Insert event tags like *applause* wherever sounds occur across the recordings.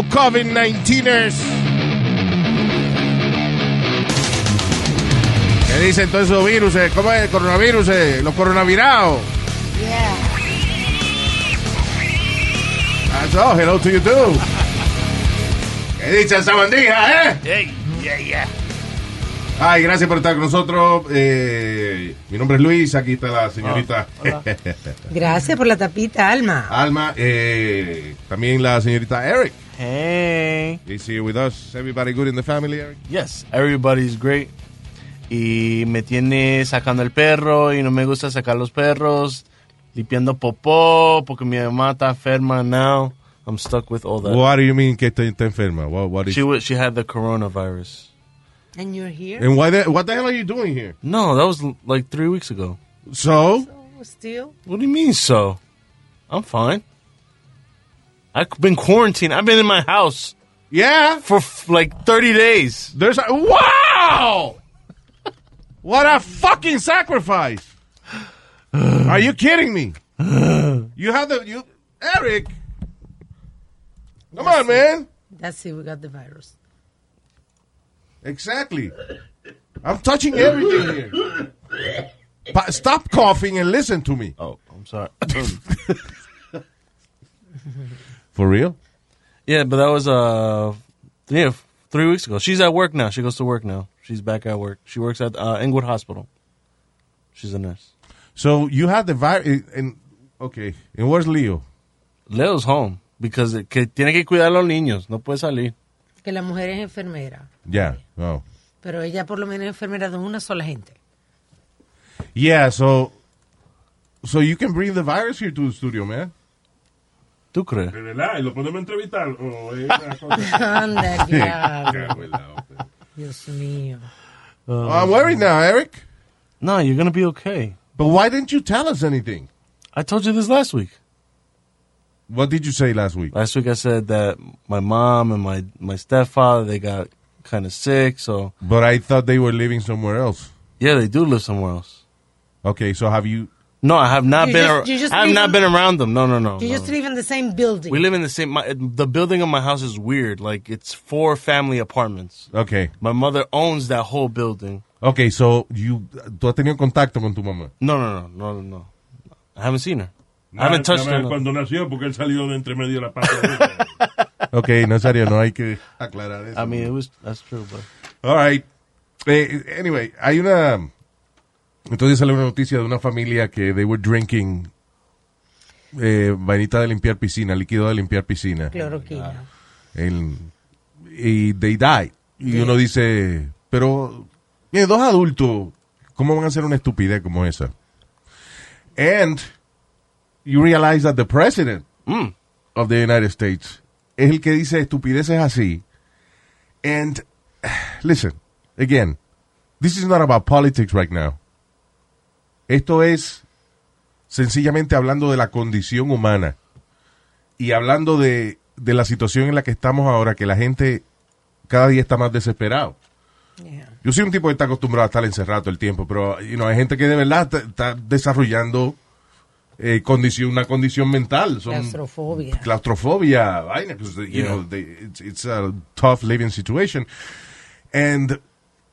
Hello, COVID-19ers. ¿Qué dicen todos esos virus? eh? ¿Cómo es el coronavirus? eh? Los coronavirus. That's all. Hello to you too. ¿Qué dice esa bandija, eh? Ay, gracias por estar con nosotros. Eh, mi nombre es Luis. Aquí está la señorita *laughs* Gracias por la tapita, Alma. Alma. eh, también la señorita Eric. Hey. Is here with us. Everybody good in the family, Eric? Yes, everybody's great. Y me tiene sacando el perro y no me gusta sacar los perros, limpiando popó porque mi mamá está enferma now. I'm stuck with all that. What do you mean que está, está enferma? What, what is She wa- she had the coronavirus. And you're here? And why the, what the hell are you doing here? No, that was like three weeks ago. So? Still? What do you mean so? I'm fine. I've been quarantined. I've been in my house. Yeah. For f- like 30 days. There's a, wow! what a fucking sacrifice! Are you kidding me? You have the you Eric. Come on, man. That's it, we got the virus. Exactly. I'm touching everything here. Pa- stop coughing and listen to me. Oh, I'm sorry. *laughs* For real? Yeah, but that was uh, yeah, three weeks ago. She's at work now. She goes to work now. She's back at work. She works at uh, Inglewood Hospital. She's a nurse. So you had the virus, and okay, and where's Leo? Leo's home because it, que tiene que cuidar a los niños. No puede salir. Que la mujer es enfermera. Yeah. Oh. Pero ella por lo menos es enfermera de una sola gente. Yeah. So, so you can bring the virus here to the studio, man. ¿Tú crees? ¿De verdad? ¿Y lo podemos entrevistar? ¿O es una *laughs* cosa? Anda, diablo. Cago en la ópera. Dios mío. Oh, I'm worried now, Eric. No, you're gonna be okay. But why didn't you tell us anything? I told you this last week. What did you say last week? Last week I said that my mom and my my stepfather they got kind of sick. So But I thought they were living somewhere else. yeah, they do live somewhere else. Okay, so have you? No, I have not You been. just- ar- just I have not in- been around them. No, no, no. You no. just live in the same building. We live in the same. My, the building of my house is weird. Like it's four family apartments. Okay. My mother owns that whole building. Okay, so you tú has tenido contacto con tu mamá. No, no, no, no, no, no. I haven't seen her. I haven't touched nada her. Cuando nació, porque él salió de entre medio de la pata. *laughs* Okay, no serio, no hay que aclarar eso. I mean, it was that's true, but All right. Eh, anyway, hay una. Entonces sale una noticia de una familia que they were drinking eh, vainita de limpiar piscina, líquido de limpiar piscina. Cloroquina. El- y they died. Y uno dice, pero mire, dos adultos, ¿cómo van a hacer una estupidez como esa? And you realize that the president Mm. of the United States es el que dice estupideces así. And *sighs* listen, again, this is not about politics right now. Esto es sencillamente hablando de la condición humana y hablando de, de la situación en la que estamos ahora, que la gente cada día está más desesperado. Yo soy un tipo que está acostumbrado a estar encerrado todo el tiempo, pero you know, hay gente que de verdad está, está desarrollando eh, condición, una condición mental. Son Claustrofobia. claustrofobia, vaina, 'cause, you Yeah. know, they- it's, it's a tough living situation. And,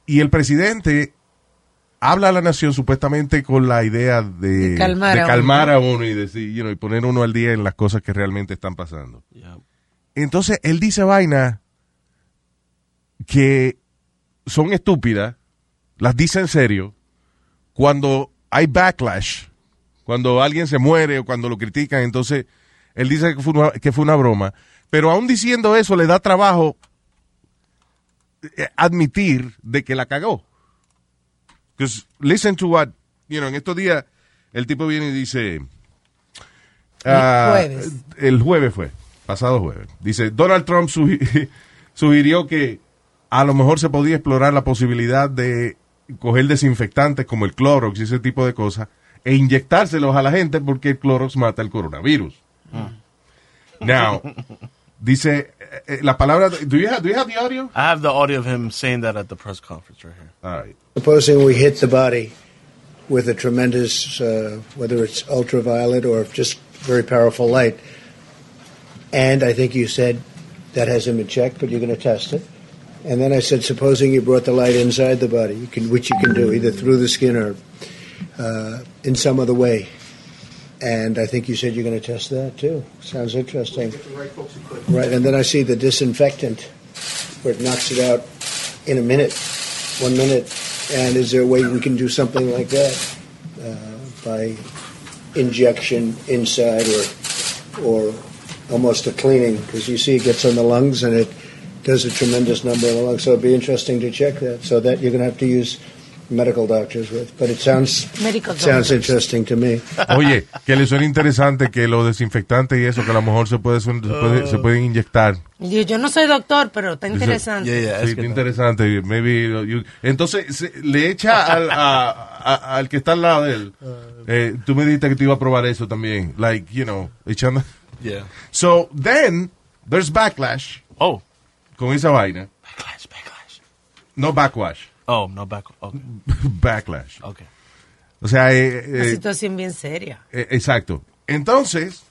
y el presidente habla a la nación supuestamente con la idea de, De calmar de a calmar uno. a uno y decir, you know, y poner uno al día en las cosas que realmente están pasando. yeah. Entonces, él dice vaina que son estúpidas, las dice en serio, cuando hay backlash, cuando alguien se muere o cuando lo critican, entonces él dice que fue una, que fue una broma, pero aún diciendo eso le da trabajo eh, admitir de que la cagó. Because listen to what, you know, en estos días el tipo viene y dice... ah, jueves. El jueves fue. pasado jueves. Dice, Donald Trump sugi- *laughs* sugirió que a lo mejor se podía explorar la posibilidad de coger desinfectantes como el Clorox y ese tipo de cosas e inyectárselos a la gente porque el Clorox mata el coronavirus. Now, *laughs* dice, eh, eh, la palabra, do you have, do you have the audio? I have the audio of him saying that at the press conference right here. All right. Supposing we hit the body with a tremendous, uh, whether it's ultraviolet or just very powerful light, and I think you said that hasn't been checked, but you're going to test it. And then I said, supposing you brought the light inside the body, you can, which you can do either through the skin or uh, in some other way. And I think you said you're going to test that too. Sounds interesting. Right, and then I see the disinfectant where it knocks it out in a minute, one minute. And is there a way we can do something like that uh, by injection inside or or almost a cleaning? Because you see, it gets on the lungs and it does a tremendous number in the lungs. So it'd be interesting to check that. So that you're going to have to use medical doctors with. But it sounds Medical sounds doctors. interesting to me. Oye, que le suena interesante que los desinfectantes y eso, que a lo mejor se, puede, se, puede- se pueden inyectar. Yo, yo no soy doctor, pero está interesante. Yeah, yeah, Sí, es que- interesante. Maybe you- entonces se- le echa *laughs* al, a- a- al que está al lado de él. Eh, tú me dijiste que te iba a probar eso también. Like, you know, echando. Yeah. So then there's backlash Oh, con esa vaina. backlash, backlash. No backwash. Oh, no back. Okay. *laughs* backlash. Okay. O sea, eh, Una eh, situación bien seria. Eh, exacto. Entonces,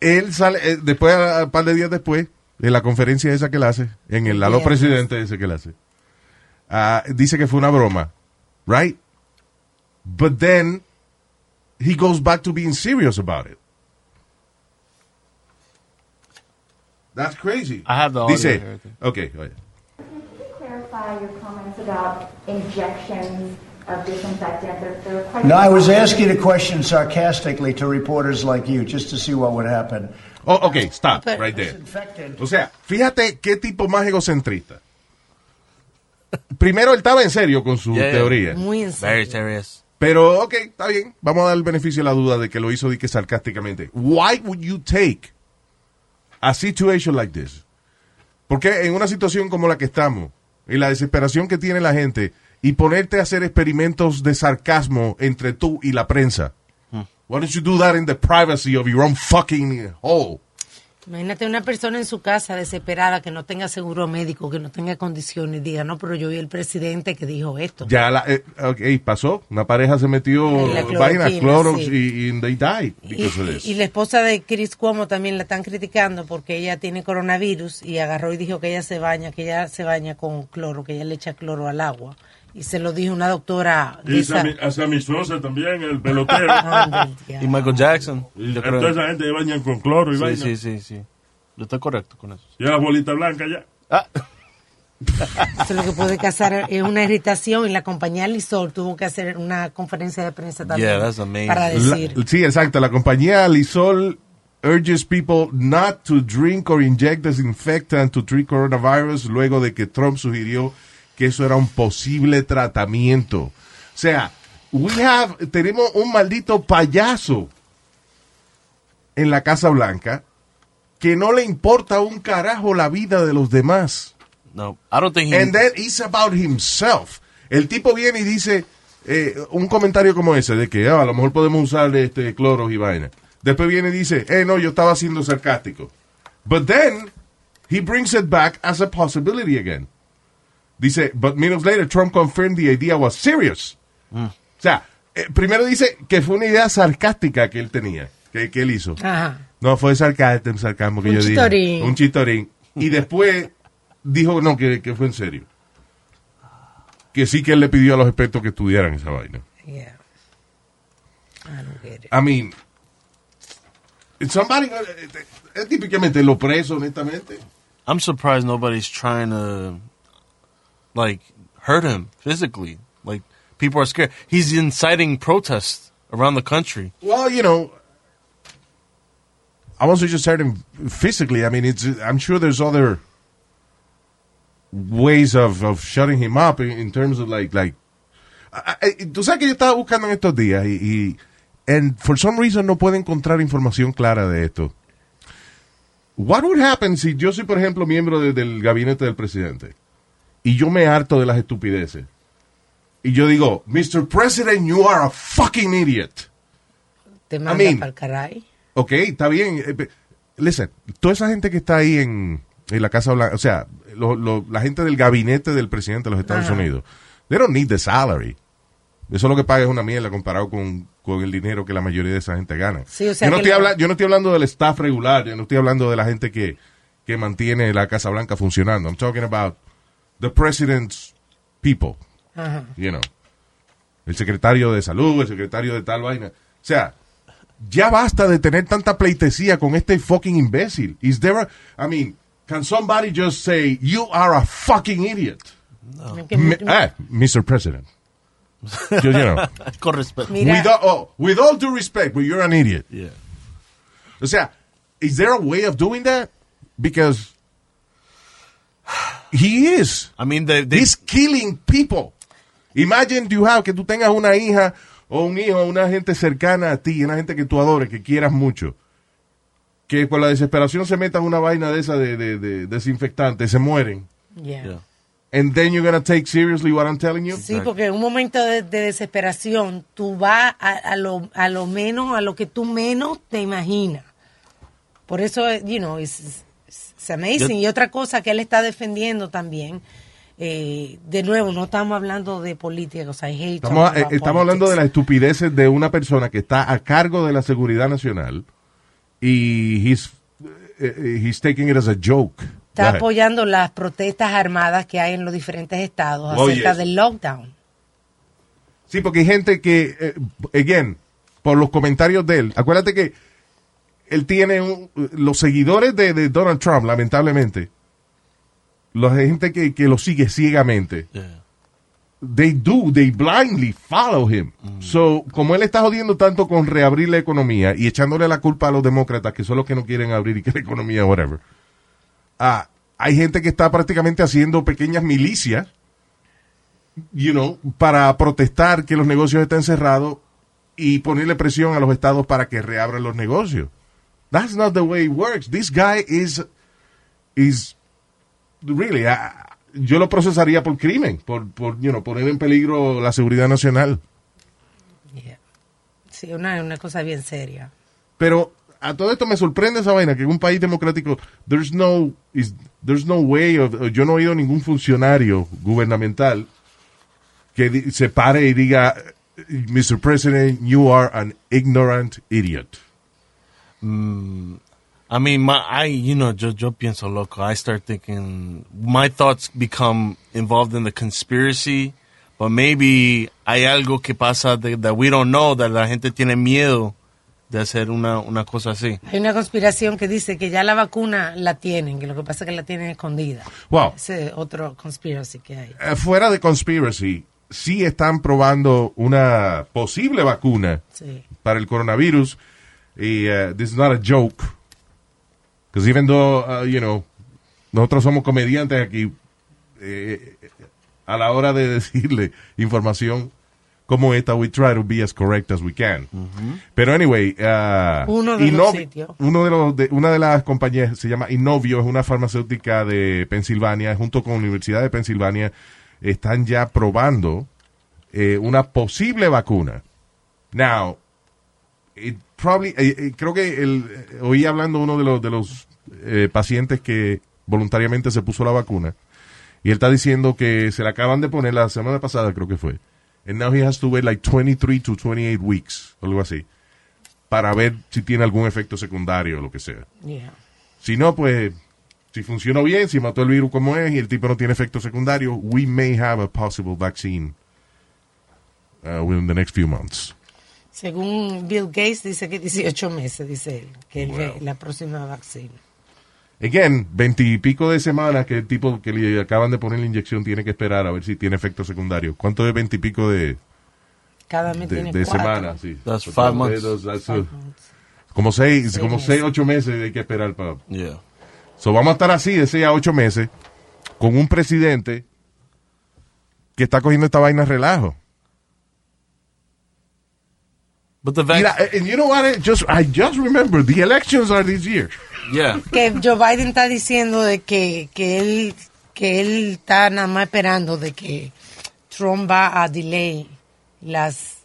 él sale, eh, después, un par de días después, de la conferencia esa que él hace, en el Lalo. Presidente ese que él hace, ah, dice que fue una broma, right? But then, he goes back to being serious about it. That's crazy. I have the audio Dice, okay, oye. Clarify your comments about injections of disinfectant? There are quite No, I was asking a question sarcastically to reporters like you, just to see what would happen. Oh, okay, stop, right there. O sea, fíjate qué tipo más egocentrista. Primero, él estaba en serio con su Yeah. teoría. Muy en Very serio. serious. Pero, ok, está bien. Vamos a dar el beneficio de la duda de que lo hizo de que sarcásticamente. Why would you take a situation like this? Porque en una situación como la que estamos, y la desesperación que tiene la gente, y ponerte a hacer experimentos de sarcasmo entre tú y la prensa. Why don't you do that in the privacy of your own fucking hole? Imagínate una persona en su casa desesperada que no tenga seguro médico, que no tenga condiciones diga, no, pero yo vi el presidente que dijo esto. Ya, la, eh, ok, pasó. Una pareja se metió En la vaina, cloroquina, Clorox, sí. y, y they died Y, because of this. y la esposa de Chris Cuomo también la están criticando porque ella tiene coronavirus y agarró y dijo que ella se baña, que ella se baña con cloro, que ella le echa cloro al agua. Y se lo dijo una doctora Y esa- Sammy, a Sammy Sosa también, el pelotero. *laughs* Ande, Y. Michael Jackson. Y Yo toda esa gente bañan con cloro y Sí, vaina. sí, sí, sí. Yo estoy correcto con eso. Y la bolita blanca ya. Ah, *laughs* Eso lo que puede causar es una irritación y la compañía Lysol tuvo que hacer una conferencia de prensa también Yeah, that's amazing. para La- decir sí, exacto. La compañía Lysol urges people not to drink or inject disinfectant to treat coronavirus luego de que Trump sugirió que eso era un posible tratamiento. O sea, we have, tenemos un maldito payaso en la Casa Blanca que no le importa un carajo la vida de los demás. no, I don't think he. And then it's about himself. El tipo viene y dice eh, un comentario como ese, de que ah, a lo mejor podemos usar este cloros y vaina. Después viene y dice, eh, no, yo estaba siendo sarcástico. But then, he brings it back as a possibility again. Dice, but minutes later, Trump confirmed the idea was serious. Mm. O sea, eh, primero dice que fue una idea sarcástica que él tenía, que, que él hizo. Ajá. No, fue sarcasmo, sarcasmo que Un yo chitorín. dije. Un chitorín. Y *laughs* después dijo, no, que, que fue en serio. Que sí que él le pidió a los expertos que estudiaran esa vaina. Yeah. I don't get it. I mean, somebody, eh, es típicamente lo preso, honestamente. I'm surprised nobody's trying to, like, hurt him physically. Like, people are scared. He's inciting protests around the country. Well, you know, I wasn't just hurting physically. I mean, it's. I'm sure there's other ways of, of shutting him up in, terms of like like. Tú sabes que yo estaba buscando en estos días y, y and for some reason no puedo encontrar información clara de esto. what would happen si yo soy, por ejemplo, miembro de- del gabinete del presidente y yo me harto de las estupideces y yo digo, Mr. President, you are a fucking idiot. Te manda mean- para el caray. Ok, está bien. eh, Listen, toda esa gente que está ahí en, en la Casa Blanca, o sea, lo- lo- la gente del gabinete del presidente de los Estados Ajá. Unidos, they don't need the salary. Eso lo que paga es una mierda comparado con, con el dinero que la mayoría de esa gente gana. Sí, o sea yo, no estoy habla- yo no estoy hablando del staff regular, yo no estoy hablando de la gente que, que mantiene la Casa Blanca funcionando. I'm talking about the president's people Ajá. you know, el secretario de salud, el secretario de tal vaina. O sea, ya basta de tener tanta pleitesía con este fucking imbécil. Is there a, I mean, can somebody just say, you are a fucking idiot? Que- M- ah, Mr. President. Yo, you know, *laughs* Con respeto. With, all, oh, with all due respect, but you're an idiot. Yeah. O sea, is there a way of doing that? Because he is. I mean, they, He's killing people. Imagine you have que tú tengas una hija o un hijo, una gente cercana a ti, una gente que tú adores, que quieras mucho, que por la desesperación se metan una vaina de esa de, de, de desinfectante, se mueren. yeah. Yeah. And then you're gonna take seriously what I'm telling you? Sí, porque en un momento de, de desesperación tú vas a, a lo, a lo menos, a lo que tú menos te imaginas. Por eso, you know, it's, it's amazing. y otra cosa que él está defendiendo también, eh, de nuevo, no estamos hablando de política, o sea, I hate Estamos, eh, estamos hablando de las estupideces de una persona que está a cargo de la seguridad nacional y he's, eh, eh, he's taking it as a joke. Está apoyando las protestas armadas que hay en los diferentes estados Oh, acerca yes. del lockdown. Sí, porque hay gente que, eh, again, por los comentarios de él, acuérdate que él tiene un- los seguidores de, de Donald Trump, lamentablemente, la gente que, que lo sigue ciegamente, yeah. they do, they blindly follow him. So, como él está jodiendo tanto con reabrir la economía y echándole la culpa a los demócratas, que son los que no quieren abrir y que la economía, whatever, ah, hay gente que está prácticamente haciendo pequeñas milicias, you know, para protestar que los negocios estén cerrados y ponerle presión a los estados para que reabran los negocios. That's not the way it works. This guy is, is really, ah, yo lo procesaría por crimen, por, por you know, poner en peligro la seguridad nacional. Yeah. Sí, una, una cosa bien seria. Pero a todo esto me sorprende esa vaina que en un país democrático there's no is, there's no way of, yo no he oído ningún funcionario gubernamental que di- se pare y diga Mr. President you are an ignorant idiot. I mean, my, I, you know, yo, yo pienso loco. I start thinking, my thoughts become involved in the conspiracy, but maybe hay algo que pasa de, that we don't know, that la gente tiene miedo de hacer una, una cosa así. Hay una conspiración que dice que ya la vacuna la tienen, que lo que pasa es que la tienen escondida. Wow. Ese es otro conspiracy que hay. Eh, fuera de conspiracy, sí están probando una posible vacuna Sí. para el coronavirus. Y uh, this is not a joke. Because even though, uh, you know, nosotros somos comediantes aquí, eh, a la hora de decirle información como esta, we try to be as correct as we can. Pero anyway, uh, Uno de los sitios. uno de los de, una de las compañías se llama Innovio, es una farmacéutica de Pensilvania, junto con la Universidad de Pensilvania, están ya probando eh, una posible vacuna. Now, it probably, eh, eh, creo que el, eh, oí hablando uno de los, de los eh, pacientes que voluntariamente se puso la vacuna, y él está diciendo que se la acaban de poner la semana pasada, creo que fue. And now he has to wait like 23 to 28 weeks, o algo así, para ver si tiene algún efecto secundario o lo que sea. Yeah. Si no, pues, si funcionó bien, si mató el virus como es y el tipo no tiene efecto secundario, we may have a possible vaccine uh, within the next few months. Según Bill Gates, dice que 18 meses, dice él, que Wow. la próxima vacuna. Again, veintipico de semanas que el tipo que le acaban de poner la inyección tiene que esperar a ver si tiene efecto secundario. ¿Cuánto es veintipico de, Cada mes de, tiene de semanas? Sí. That's five months. dedos, that's, Five months. como seis, Seis como meses. seis, ocho meses hay que esperar para. Yeah. So, vamos a estar así de seis a ocho meses con un presidente que está cogiendo esta vaina relajo. But the vac- Mira, and you know what? I just, I just remember the elections are this year. Yeah. que Joe Biden está diciendo de que, que él que él está nada más esperando de que Trump va a delay las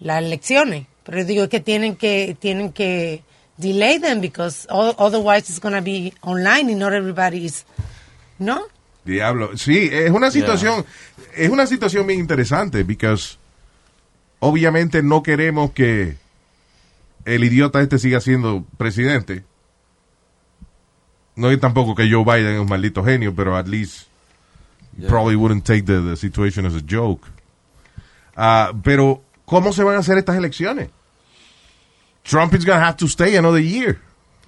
las elecciones. Pero digo que tienen que tienen que delay them because o- otherwise it's going to be online and not everybody is ¿no? Diablo. Sí, es una situación, es una situación bien interesante, because obviamente no queremos que el idiota este siga siendo presidente. No es tampoco que Joe Biden es un maldito genio, pero at least probably wouldn't take the, the situation as a joke. Ah, pero, ¿cómo se van a hacer estas elecciones? Trump is going to have to stay another year.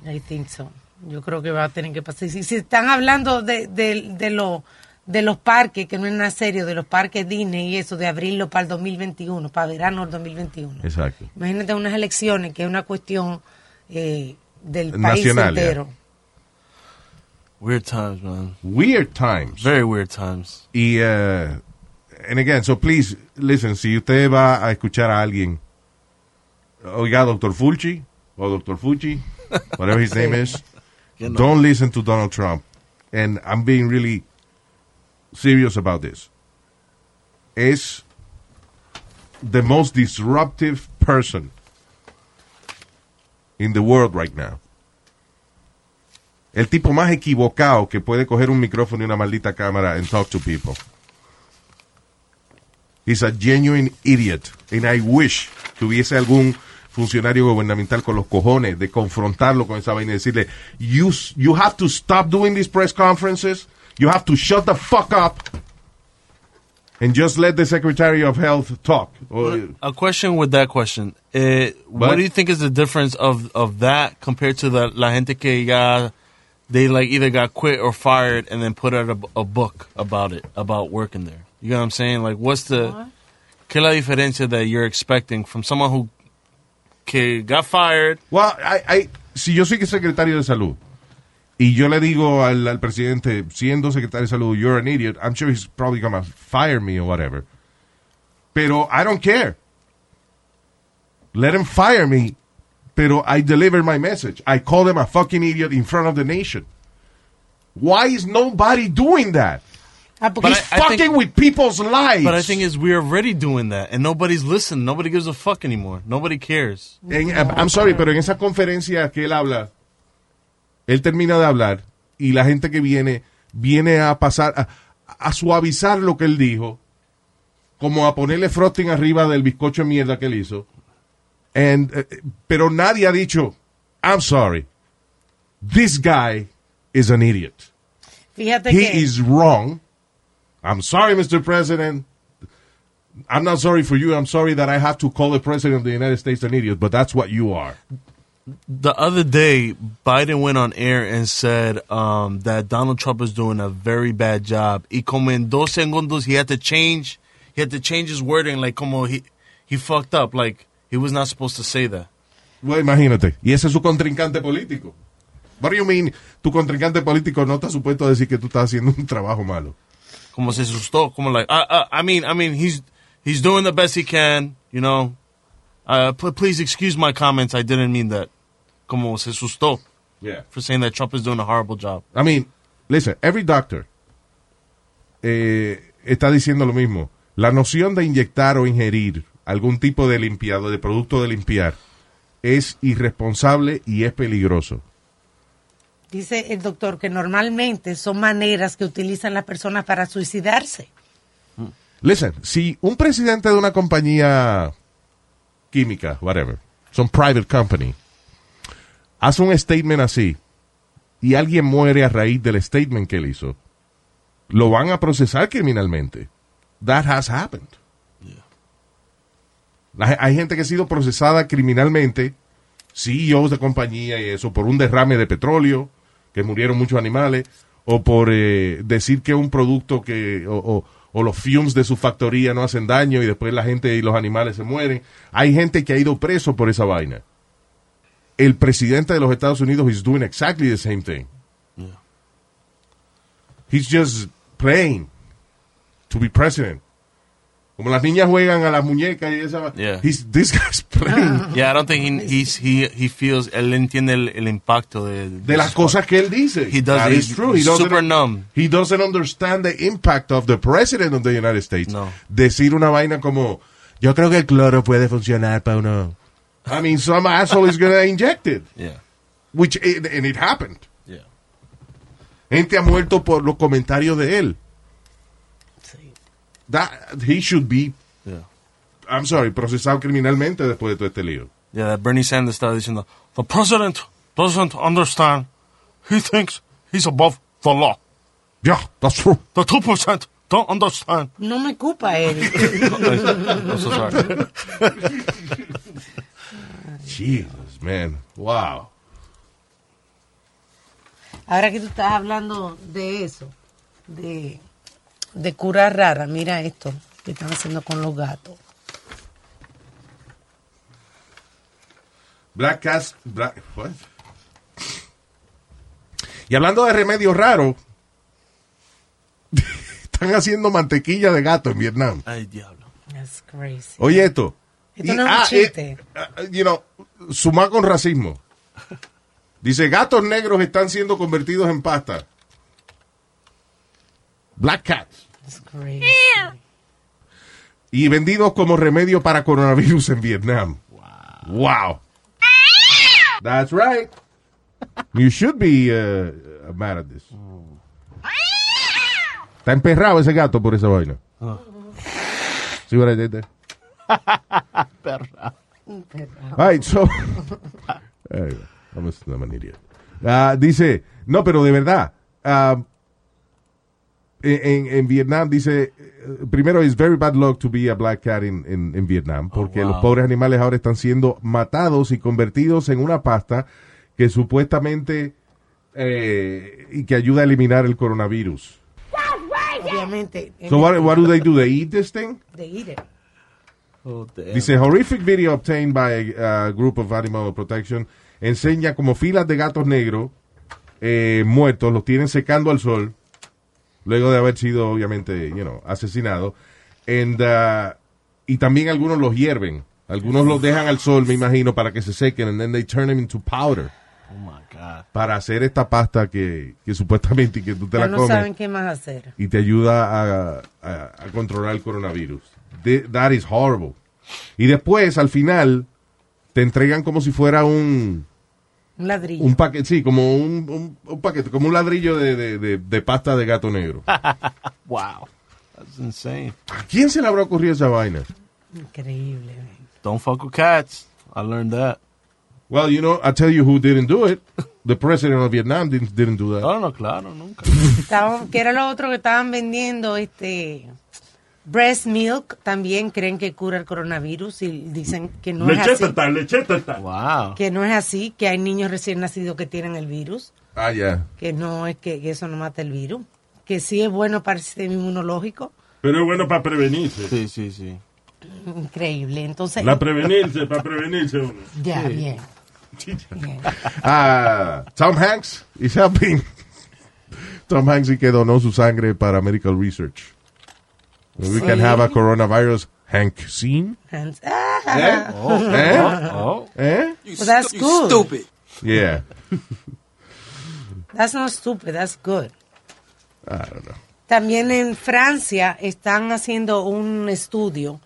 I think so. Yo creo que va a tener que pasar. Si, si están hablando de, de, de, lo- de los parques, que no es nada serio, de los parques Disney y eso, de abrirlo para el 2021, para verano del 2021. Exacto. Imagínate unas elecciones que es una cuestión eh, del país Nacional, ya. entero. Weird times, man. Weird times. Very weird times. Y, uh, and again, so please, listen, si usted va a escuchar a alguien, oiga, Dr. Fulci, o Dr. Fucci, whatever his *laughs* name is, don't listen to Donald Trump. And I'm being really serious about this. Es the most disruptive person in the world right now. El tipo más equivocado que puede coger un micrófono y una maldita cámara and talk to people. He's a genuine idiot. And I wish que hubiese algún funcionario gubernamental con los cojones de confrontarlo con esa vaina y decirle, you, you have to stop doing these press conferences. You have to shut the fuck up and just let the Secretary of Health talk. A question with that question. Eh, what What? do you think is the difference of, of that compared to the la gente que ya they like either got quit or fired and then put out a, a book about it about working there? You know what I'm saying? Like, what's the qué la diferencia that you're expecting from someone who que got fired? Well, I, I, si yo soy secretario de salud y yo le digo al, al presidente, siendo secretario de salud, you're an idiot, I'm sure he's probably gonna fire me or whatever. Pero I don't care. Let him fire me, pero I deliver my message. I call him a fucking idiot in front of the nation. Why is nobody doing that? Ah, But He's fucking think- with people's lives. But I think is we're already doing that and nobody's listening. Nobody gives a fuck anymore. Nobody cares. En- I'm sorry, pero en esa conferencia que él habla, él termina de hablar y la gente que viene, viene a pasar, a, a suavizar lo que él dijo, como a ponerle frosting arriba del bizcocho de mierda que él hizo. And, eh, pero nadie ha dicho, I'm sorry, this guy is an idiot. Fíjate He que is wrong. I'm sorry, Mr. President. I'm not sorry for you. I'm sorry that I have to call the President of the United States an idiot, but that's what you are. The other day, Biden went on air and said um, that Donald Trump is doing a very bad job. Y como en dos segundos, he had to change. He had to change his wording, like como he he fucked up, like he was not supposed to say that. Well, imagínate. Y ese es su contrincante político. What do you mean? Tu contrincante político no está supuesto a decir que tú estás haciendo un trabajo malo. Como se asustó, como like, uh, uh, I mean, I mean, he's he's doing the best he can, you know. Uh, please excuse my comments. I didn't mean that. Como se asustó Yeah. for saying that Trump is doing a horrible job. I mean, listen, every doctor eh, está diciendo lo mismo. La noción de inyectar o ingerir algún tipo de limpiado, de producto de limpiar, es irresponsable y es peligroso. dice el doctor que normalmente son maneras que utilizan las personas para suicidarse. Listen, si un presidente de una compañía química, whatever, some private company, hace un statement así y alguien muere a raíz del statement que él hizo, lo van a procesar criminalmente. That has happened. Hay gente que ha sido procesada criminalmente, CEOs de compañía y eso, por un derrame de petróleo, que murieron muchos animales, o por eh, decir que un producto que, o, o- o los fumes de su factoría no hacen daño y después la gente y los animales se mueren. Hay gente que ha ido preso por esa vaina. El presidente de los Estados Unidos is doing exactly the same thing. He's just playing to be president. Como las niñas juegan a las muñecas y esa. Yeah. He's, this guy's *laughs* playing. *laughs* Yeah, I don't think he, he's, he, he feels, él entiende el, el impacto de, de las cosas que él dice. He does, That is true. He super numb. he doesn't understand the impact of the president of the United States. No. Decir una vaina como, yo creo que el cloro puede funcionar para uno. I mean, some asshole is gonna inject it. Yeah. Which, it, and it happened. Yeah. Gente ha muerto por los comentarios de él. That, he should be, Yeah. I'm sorry, procesado criminalmente después de todo este lío. Yeah, that Bernie Sanders estaba diciendo, the president doesn't understand. He thinks he's above the law. Yeah, that's true. The 2% don't understand. No me culpa él. I'm so sorry. Jesus, man. Wow. Ahora que tú estás hablando de eso, de, de cura rara, mira esto que están haciendo con los gatos. Black Cast. Black, what? Y hablando de remedios raros, *laughs* están haciendo mantequilla de gato en Vietnam. Ay, diablo. That's crazy. Oye esto. Esto Y- no es un ah, chiste. eh, ah, you know, suma con racismo. Dice, gatos negros están siendo convertidos en pasta. Black cats. That's crazy. Y vendidos como remedio para coronavirus en Vietnam. Wow. That's right. You should be uh, mad at this. Está emperrado ese gato por esa vaina. See what I did there? *laughs* All right, so. *laughs* I'm a- I'm an idiot. Ah, dice, no, pero de verdad. ah, en, en Vietnam dice, eh, primero, es very bad luck to be a black cat in, in- en Vietnam, porque wow. los pobres animales ahora están siendo matados y convertidos en una pasta que supuestamente eh, y que ayuda a eliminar el coronavirus. Obviamente. So what, what do they do? They eat this thing? De ir. Oh. Dice, horrific video obtained by a group of animal protection enseña como filas de gatos negros eh, muertos, los tienen secando al sol, luego de haber sido, obviamente, you know, asesinados. And, uh, y también algunos los hierven. Algunos los dejan al sol, me imagino, para que se sequen, and then they turn them into powder. Oh, my God. Para hacer esta pasta que, que supuestamente que tú te Ya la no comes saben qué más hacer. y te ayuda a, a- a controlar el coronavirus. Th- that is horrible. Y después, al final, te entregan como si fuera un, Un ladrillo. un paquete, sí, como un, un- un paquete, como un ladrillo de, de- de- de pasta de gato negro. ¿A *laughs* Wow. That's insane. quién se le habrá ocurrido esa vaina? Increíble. Don't fuck with cats. I learned that. Well, you know, I tell you who didn't do it. The president of Vietnam didn't, didn't do that. No, no, claro, nunca. Que era lo otro que estaban vendiendo, este breast milk, también creen que cura el coronavirus y dicen que no es Lecheta así. está, lecheta está. Wow. Que no es así, que hay niños recién nacidos que tienen el virus, Ah, ya. que no es que, que eso no mata el virus, que sí es bueno para el sistema inmunológico. Pero es bueno para prevenirse. Sí, sí, sí. Increíble. Entonces, La prevenirse, para prevenirse uno. *laughs* ya, bien. bien. Ah, Tom Hanks is helping. Tom Hanks y que donó su sangre para medical research. We can have a coronavirus Hank scene. Hands- ah, ¿Eh? Oh. ¿Eh? well, that's good. Yeah. *laughs* That's not stupid, that's good. I don't know. También en Francia están haciendo un estudio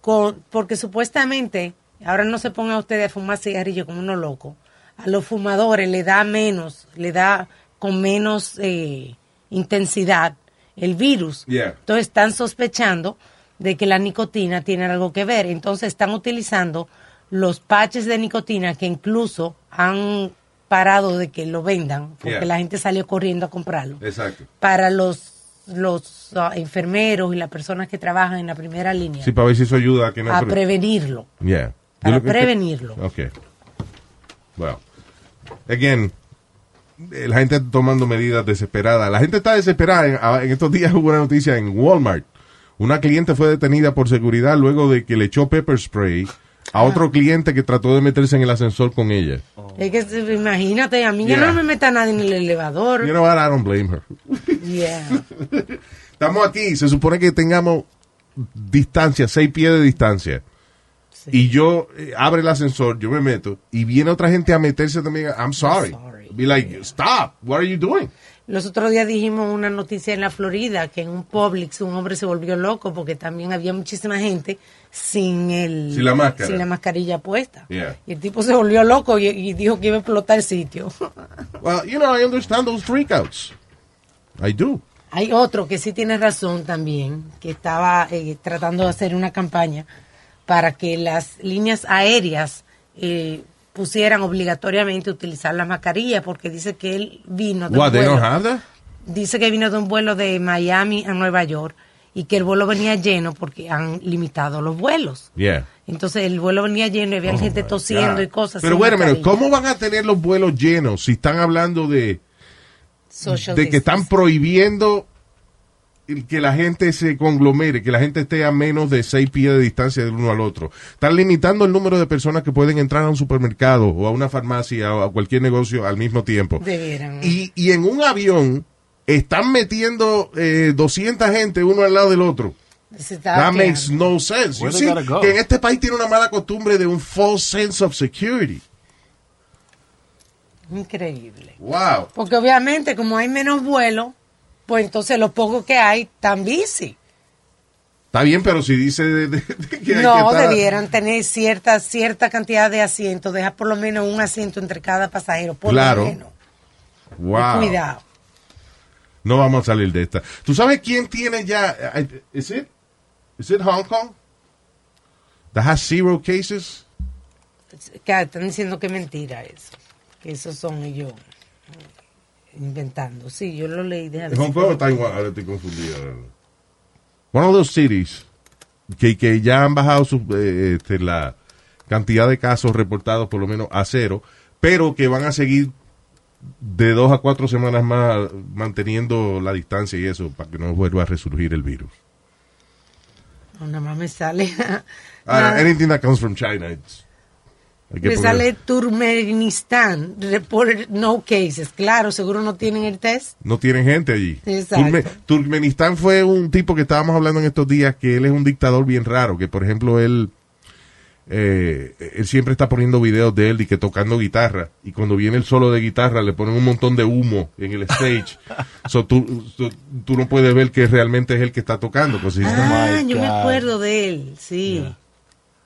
con, porque supuestamente, ahora no se ponga usted a fumar cigarrillo como uno loco, a los fumadores le da menos, le da con menos eh, intensidad el virus. Yeah. Entonces están sospechando de que la nicotina tiene algo que ver. Entonces están utilizando los patches de nicotina que incluso han parado de que lo vendan, porque Yeah. la gente salió corriendo a comprarlo Exacto. para los los ah, enfermeros y las personas que trabajan en la primera línea Sí, para ver si eso ayuda a que no... a prevenirlo. Yeah. Para prevenirlo. Ok. Well, again, la gente tomando medidas desesperadas. La gente está desesperada. En, ah, en estos días hubo una noticia en Walmart. Una cliente fue detenida por seguridad luego de que le echó pepper spray a otro cliente que trató de meterse en el ascensor con ella. Es que eh, imagínate, a mí ya no me meta nadie en el elevador. You know what? I don't blame her. Yeah. *laughs* Estamos aquí. Se supone que tengamos distancia, seis pies de distancia, y yo eh, abre el ascensor, yo me meto, y viene otra gente a meterse también, I'm sorry. sorry. Be like, stop, what are you doing? Los otros días dijimos una noticia en la Florida que en un Publix un hombre se volvió loco porque también había muchísima gente sin el Sin la máscara. sin la mascarilla puesta. Yeah. Y el tipo se volvió loco y, y dijo que iba a explotar el sitio. *laughs* Well, you know, I understand those freakouts. I do. Hay otro que sí tiene razón también, que estaba eh, tratando de hacer una campaña para que las líneas aéreas eh, pusieran obligatoriamente utilizar la mascarilla porque dice que él vino de What, un vuelo. dice que vino de un vuelo de Miami a Nueva York y que el vuelo venía lleno porque han limitado los vuelos. Yeah. Entonces el vuelo venía lleno y había Oh, gente tosiendo God. y cosas. Pero bueno. ¿cómo van a tener los vuelos llenos si están hablando de, Social de que están prohibiendo que la gente se conglomere, que la gente esté a menos de seis pies de distancia del uno al otro? Están limitando el número de personas que pueden entrar a un supermercado o a una farmacia o a cualquier negocio al mismo tiempo. Debieran. Y, y en un avión están metiendo eh, 200 gente uno al lado del otro. That makes no sense. You see, go? que en este país tiene una mala costumbre de un false sense of security. Increíble. Wow. Porque obviamente como hay menos vuelos, pues entonces los pocos que hay están bici. Está bien, pero si dice de- de- de que hay que No, estar- debieran tener cierta cierta cantidad de asientos, dejar por lo menos un asiento entre cada pasajero, por Claro. lo menos. Wow. Cuidado. No vamos a salir de esta. ¿Tú sabes quién tiene ya? eh, ¿Es it? ¿Es it Hong Kong? That has zero cases? Están diciendo que es mentira eso. Que esos son ellos eh, inventando. Sí, yo lo leí. ver ¿Hong Kong o Taiwán? Ahora estoy confundido. One of those cities que, que ya han bajado su, eh, este, la cantidad de casos reportados por lo menos a cero, pero que van a seguir de dos a cuatro semanas más manteniendo la distancia y eso para que no vuelva a resurgir el virus. No, nada más me sale. *laughs* Nada- anything that comes from China, it's- me poner- sale Turkmenistán. Reported no cases. Claro, seguro no tienen el test. no tienen gente allí. Exacto. Turme- Turkmenistán fue un tipo que estábamos hablando en estos días que él es un dictador bien raro, que por ejemplo él eh, él siempre está poniendo videos de él y que tocando guitarra y cuando viene el solo de guitarra le ponen un montón de humo en el stage. *laughs* so, tú, so, tú no puedes ver que realmente es el que está tocando. pues, Ah, yo me acuerdo de él. Sí.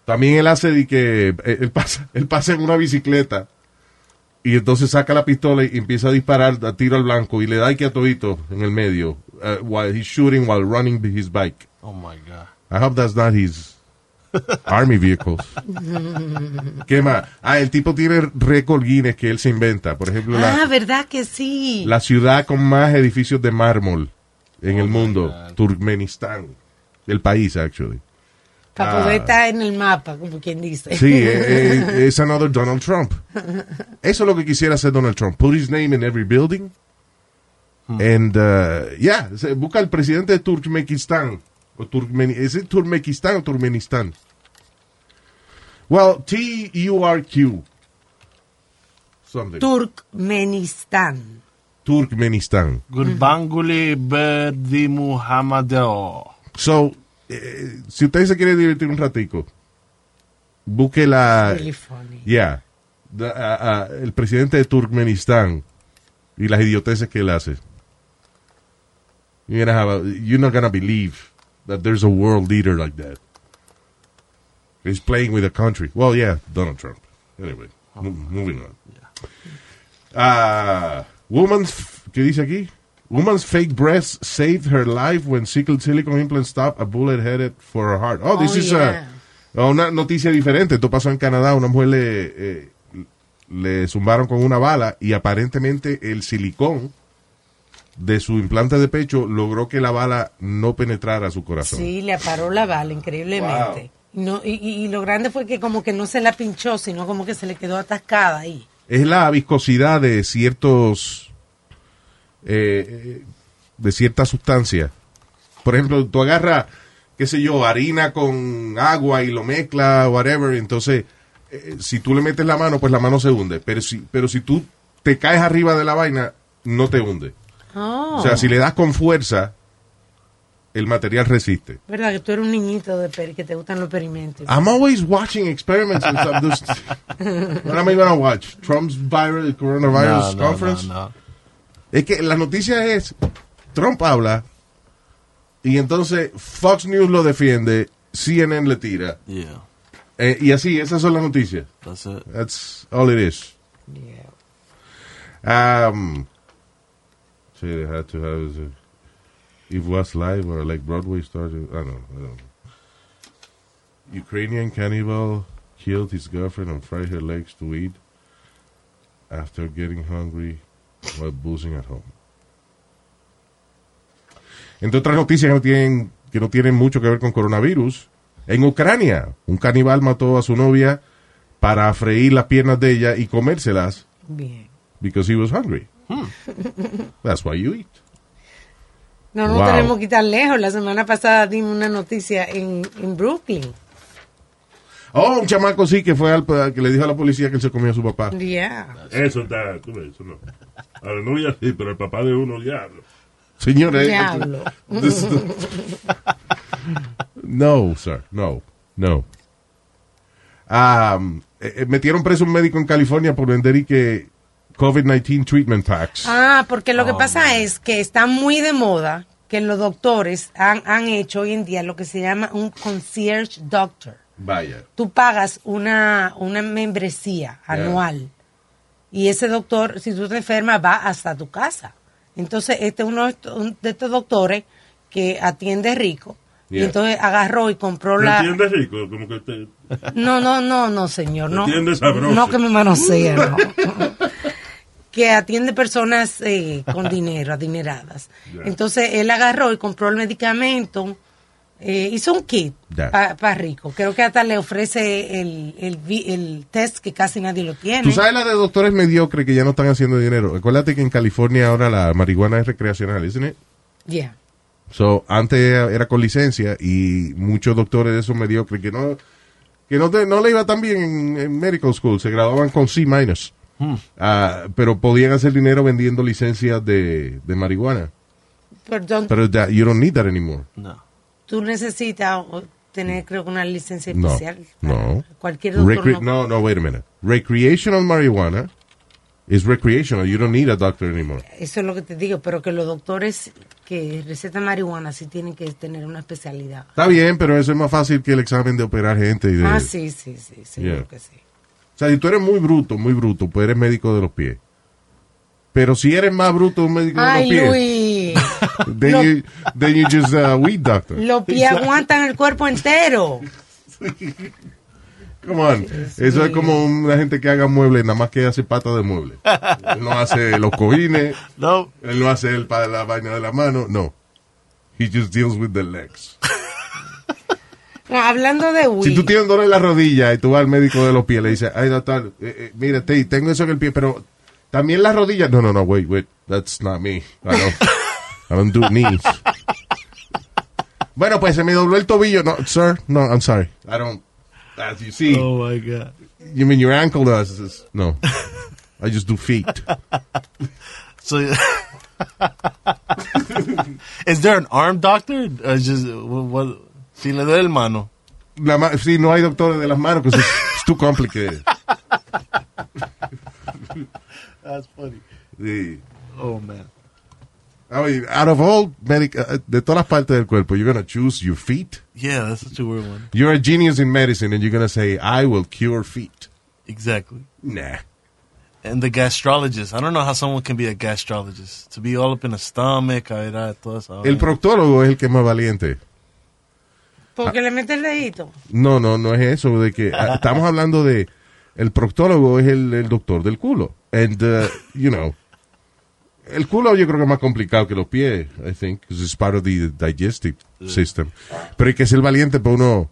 También él hace de que eh, él pasa, *laughs* él pasa en una bicicleta y entonces saca la pistola y empieza a disparar a tiro al blanco y le da que a todito en el medio uh, while he's shooting while running his bike. Oh my God. I hope that's not his *laughs* army vehicles. ¿Qué más? Ah, el tipo tiene récord Guinness que él se inventa. Por ejemplo, Ah, la, ¿verdad que sí? la ciudad con más edificios de mármol en el mundo, Turkmenistán. El país, actually. Para Ah. poder estar en el mapa, como quien dice. Sí, eh, *laughs* eh, es another Donald Trump. Eso es lo que quisiera hacer Donald Trump. Put his name in every building. And, uh, yeah, busca el presidente de Turkmenistán. O ¿Es Turkmenistán o Turkmenistán? Well, T-U-R-Q. Something. Turkmenistán. Turkmenistán. Gurbanguly Berdi Muhammadeo. So, eh, si usted se quiere divertir un ratico, busque la... Funny. Yeah. Ah, ah, el presidente de Turkmenistán y las idioteces que él hace. You're, gonna have a- you're not gonna believe that there's a world leader like that. He's playing with a country. Well, yeah, Donald Trump. Anyway, mo- moving on. Ah, woman's, ¿qué dice aquí? Woman's fake breast saved her life when silicone silicone implant stopped a bullet headed for her heart. Oh, this Oh, is yeah. a, una noticia diferente. Esto pasó en Canadá. Una mujer le, eh, le zumbaron con una bala y aparentemente el silicón de su implante de pecho logró que la bala no penetrara su corazón. Sí, le aparó la bala increíblemente. No, y, y- y lo grande fue que como que no se la pinchó, sino como que se le quedó atascada ahí. es la viscosidad de ciertos eh, de cierta sustancia. Por ejemplo, tú agarras, qué sé yo, harina con agua y lo mezclas, whatever, entonces eh, si tú le metes la mano, pues la mano se hunde, pero si pero si tú te caes arriba de la vaina, no te hunde. Oh. O sea, si le das con fuerza, el material resiste. ¿Verdad que tú eres un niñito de peri, que te gustan los experimentos? I'm always watching experiments and stuff. What am I gonna watch? Trump's viral coronavirus No, no, conference. no, no. Es que la noticia es Trump habla y entonces Fox News lo defiende, CNN le tira Yeah, eh, y así esas son las noticias. that's it. That's all it is. Yeah. Um, so they had to have uh, if was live or like Broadway started. I don't know. I don't know. Ukrainian cannibal killed his girlfriend and fried her legs to eat after getting hungry while boozing at home. Entre otras noticias que no tienen que no tienen mucho que ver con coronavirus, en Ucrania un caníbal mató a su novia para freír las piernas de ella y comérselas Bien. because he was hungry. *laughs* That's why you eat. No nos Wow. tenemos que ir lejos. La semana pasada dimos una noticia en, en Brooklyn. Oh, un chamaco sí que fue al que le dijo a la policía que él se comió a su papá. Yeah. Eso está, tú ves, eso no. A la novia sí, pero el papá de uno, diablo. Señores, Diablo. *laughs* no, sir, no, no. Um, eh, eh, metieron preso un médico en California por vender y que COVID-19 treatment packs. Ah, porque lo que pasa es que está muy de moda que los doctores han, han hecho hoy en día lo que se llama un concierge doctor. Vaya. Tú pagas una, una membresía Yeah. Y ese doctor, si tú te enfermas, va hasta tu casa. Entonces, este es uno de estos- doctores que atiende rico. Y entonces agarró y compró ¿Me la... entiendes, Rico? Como que te... No, no, no, no, señor. No, Atiende sabroso. no que me manosea, no. *laughs* que atiende personas eh, con *laughs* dinero, adineradas. Entonces él agarró y compró el medicamento, eh, hizo un kit para rico. Creo que hasta le ofrece el, el, test que casi nadie lo tiene. Tú sabes la de doctores mediocres que ya no están haciendo dinero. Acuérdate que en California ahora la marihuana es recreacional, ¿isn't it? Yeah. So, antes era con licencia y muchos doctores de esos mediocres que no que no, te- no le iba tan bien en, en medical school, se graduaban con C minus, Ah, pero podían hacer dinero vendiendo licencias de, de marihuana. Perdón, Pero that- you don't need that anymore. No. Tú necesitas tener, creo que una licencia No, especial. no. Cualquier doctor Recre- no- no, wait a minute. Recreational marijuana is recreational. You don't need a doctor anymore. Eso es lo que te digo, pero que los doctores que recetan marihuana sí tienen que tener una especialidad. Está bien, pero eso es más fácil que el examen de operar gente. Y de, Ah, sí, sí, sí, seguro Yeah. que sí. O sea, si tú eres muy bruto, muy bruto, pues eres médico de los pies. Pero si eres más bruto un médico de los pies, Luis, then, Lo- you, then you just uh, weed doctor. los pies aguantan el cuerpo entero. Come on. Eso es como una gente que haga muebles, nada más que hace pata de mueble. Él no hace los cojines, No. él no hace el pa- la vaina de la mano, no. He just deals with the legs. No, hablando de Si weed, tú tienes dolor en la rodilla y tú vas al médico de los pies, le dices, ay doctor, eh, eh, mira, te- tengo eso en el pie, pero también la rodilla. No, no, no, wait, wait, that's not me. I don't, I don't do knees. *laughs* Bueno, pues se me dobló el tobillo. No, sir, no, I'm sorry. I don't, as you see, Oh my god. you mean your ankle does this? No, *laughs* I just do feet. *laughs* So, is there an arm doctor? Or just what, what? Si le doy el mano. La ma- sí, no hay doctores de las manos, because it's, it's too complicated. That's funny. Sí. Oh man. I mean, out of all medic, uh, de todas las partes del cuerpo, you're gonna choose your feet? Yeah, that's such a weird one. You're a genius in medicine and you're going to say, I will cure feet. Exactly. Nah. And the gastrologist. I don't know how someone can be a gastrologist. To be all up in the stomach, a El proctólogo es el que es más valiente. porque le mete el dedito. No, no, no es eso. De que ah, estamos hablando de. El proctólogo es el, el doctor del culo. And, uh, you know. El culo yo creo que es más complicado que los pies, I think, because it's part of the digestive system. Pero hay que ser valiente para uno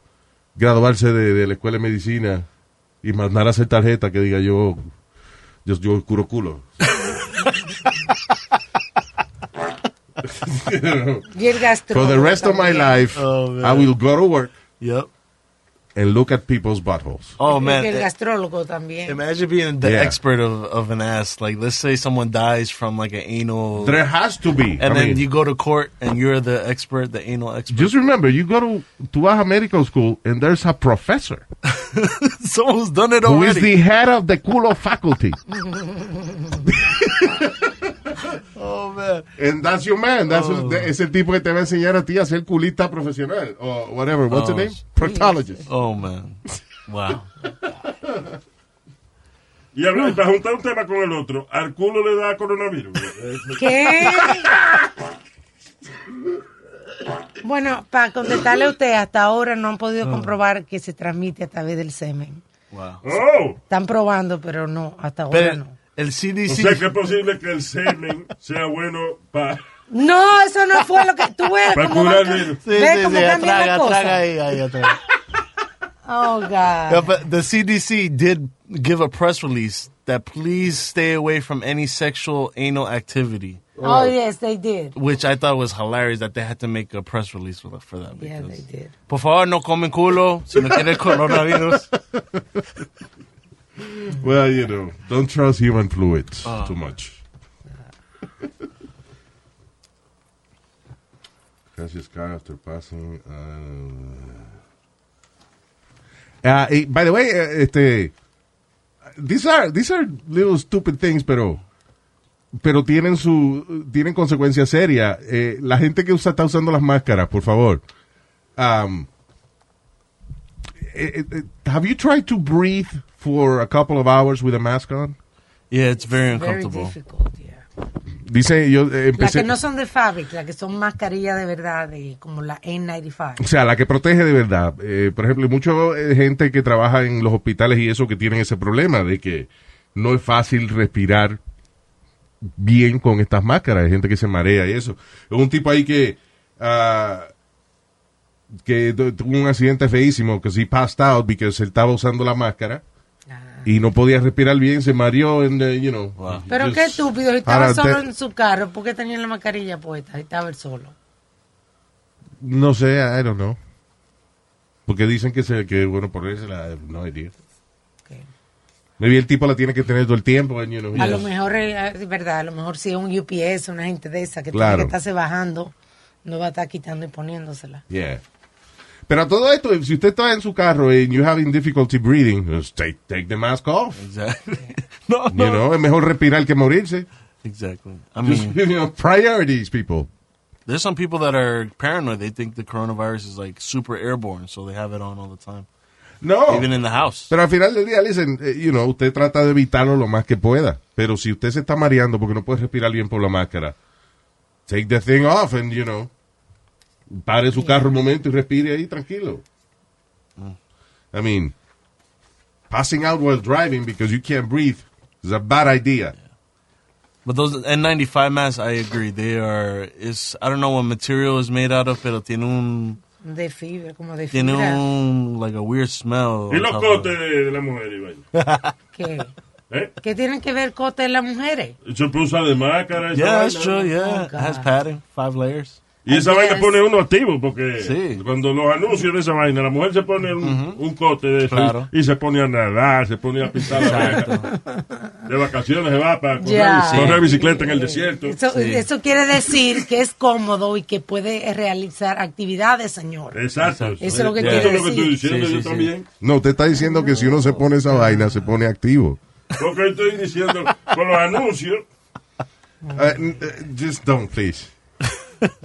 graduarse de, de la escuela de medicina y mandar a hacer tarjeta que diga yo, yo, yo curo culo. Y el gastro. For the rest of my life, Oh. I will go to work Yep. And look at people's buttholes. Oh man, el gastrólogo también. imagine being the Yeah. expert of, of an ass. Like, let's say someone dies from like an anal, There has to be. and I then mean, you go to court and you're the expert, the anal expert. just remember, you go to, tú vas a medical school and there's a professor *laughs* Someone who's done it already. who is already. the head of the culo faculty. *laughs* oh man, And that's your man. That's Oh. es el tipo que te va a enseñar a ti a ser culista profesional. O whatever. What's Oh, the name? Proctologist. oh man, wow. Y habla- para juntar un tema con el otro, al culo le da coronavirus. *laughs* ¿Qué? Bueno, para contestarle a usted, hasta ahora no han podido comprobar que se transmite a través del semen. Wow. Oh, Están probando, pero no, hasta ahora Pero no. El o CDC. sea que es posible que el semen sea bueno para... No, eso no fue lo que tú ves. Para curar virus. Sí, ¿Ves sí, cómo sí, cosas? atraga ahí, ahí atrás. *laughs* Oh, God. Yeah, but the CDC did give a press release that please stay away from any sexual anal activity, Oh, yes, they did. which I thought was hilarious that they had to make a press release for, for that. Yeah, they did. Por favor, no comen culo si no quieren coronavirus. *laughs* Well, you know, don't trust human fluids Ah. too much. Gracias, Carl, after passing. Uh, uh, y, by the way, eh, este, these are these are little stupid things, pero pero tienen su tienen consecuencias serias. Eh, la gente que usa está usando las máscaras, por favor. Um, eh, eh, have you tried to breathe for a couple of hours with a mask on? Yeah, it's very Very uncomfortable. difficult, yeah. Dice, yo eh, Las empecé... que no son de fábrica, las que son mascarillas de verdad, de, como la N95. O sea, la que protege de verdad. Eh, por ejemplo, hay mucha eh, gente que trabaja en los hospitales y eso que tienen ese problema de que no es fácil respirar bien con estas máscaras. Hay gente que se marea y eso. Un tipo ahí que ah, que tu- tuvo un accidente feísimo que sí passed out porque él estaba usando la máscara y no podía respirar bien, se mareó and, uh, you know. Wow. Pero just- qué estúpido, estaba solo te- en su carro, ¿por qué tenía la mascarilla puesta? Si Estaba él solo. No sé, I don't know. Porque dicen que, se, que bueno, por eso la no idea. Maybe el tipo la tiene que tener todo el tiempo. and, you know, A lo mejor, eh, es verdad, a lo mejor si es un UPS, una gente de esa que Claro. tiene que estarse bajando, no va a estar quitando y poniéndosela. Yeah. Pero a todo esto, si usted está en su carro and you're having difficulty breathing, just take, take the mask off. Exactly. *laughs* no, You no. know, es mejor respirar que morirse. Exactly. I Just, mean, *laughs* you know, priorities, people. there's some people that are paranoid. They think the coronavirus is like super airborne, so they have it on all the time, No. even in the house. Pero al final del día, listen, eh, you know, usted trata de evitarlo lo más que pueda. Pero si usted se está mareando porque no puede respirar bien por la máscara, take the thing off and, you know, pare su carro un momento y respire ahí tranquilo. I mean, passing out while driving because you can't breathe is a bad idea. But those N95 masks, I agree. They are. Is I don't know what material is made out of, pero tiene un De fibra, como de tiene un like a weird smell. Y on los top of cotes it. de, de la mujer, Iván. *laughs* ¿Qué? ¿Eh? ¿Qué tienen que ver cote de las mujeres? Se puso de máscara. esa Yeah, that's true. Yeah, Oh, it has padding, five layers. Y esa vaina pone uno activo, porque Sí. cuando los anuncios de esa vaina, la mujer se pone un, un cote de eso Claro. y se pone a nadar, se pone a pintar la vaina. De vacaciones se va para correr, bicicleta en el desierto. Eso, Sí. eso quiere decir que es cómodo y que puede realizar actividades, señor. Exacto. Eso es lo que Eso quiere es lo que estoy decir. diciendo Sí, yo también. No, usted está diciendo que si uno se pone esa vaina, se pone activo. Porque estoy diciendo con los anuncios. Uh, n- uh, just don't, please.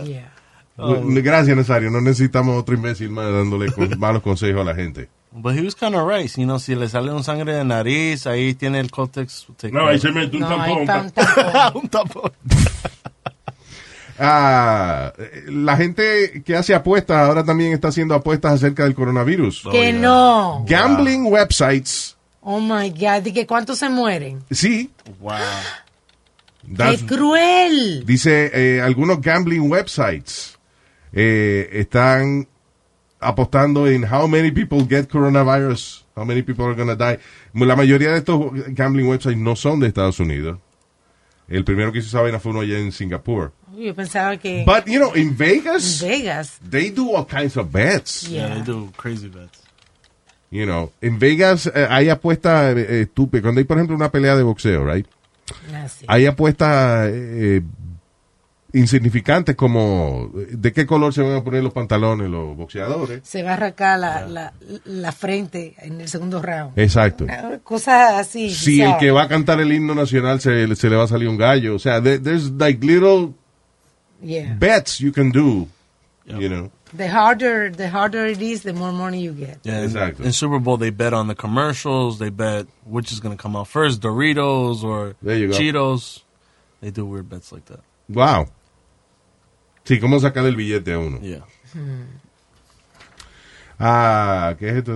Yeah. Gracias, Nazario. No necesitamos otro imbécil más dándole con- *laughs* malos consejos a la gente. But he was kind of right. You know, si le sale un sangre de nariz, ahí tiene el Cortex. take No, ahí se mete un No, tampón. un tampón. *laughs* un. *laughs* Ah, la gente que hace apuestas ahora también está haciendo apuestas acerca del coronavirus. Que no. Gambling websites, Oh my God. ¿Y que cuántos se mueren? sí. Wow. *gasps* that's- ¡Qué cruel! dice, eh, algunos gambling websites eh, están apostando en how many people get coronavirus, how many people are gonna die. La mayoría de estos gambling websites no son de Estados Unidos. El primero que hizo esa vaina fue uno allá en Singapur. Yo pensaba que But, you know, in en Vegas, Vegas. they do all kinds of bets. Yeah, Yeah. they do crazy bets. You know, en Vegas eh, hay apuestas eh, estúpidas. Cuando hay, por ejemplo, una pelea de boxeo, right? Así. Hay apuestas eh, insignificantes como de qué color se van a poner los pantalones los boxeadores. Se va a arrancar la, la, la frente en el segundo round. Exacto. Cosas así. Si el que va a cantar el himno nacional se, se le va a salir un gallo. O sea, there- there's like little Yeah. bets you can do, you know. The harder, the harder it is, the more money you get. Yeah, in- Exactly. In Super Bowl, they bet on the commercials. They bet which is going to come out first, Doritos or There you go. Cheetos. They do weird bets like that. Wow. Sí, cómo sacar el billete a uno. Yeah. Ah, ¿qué es esto?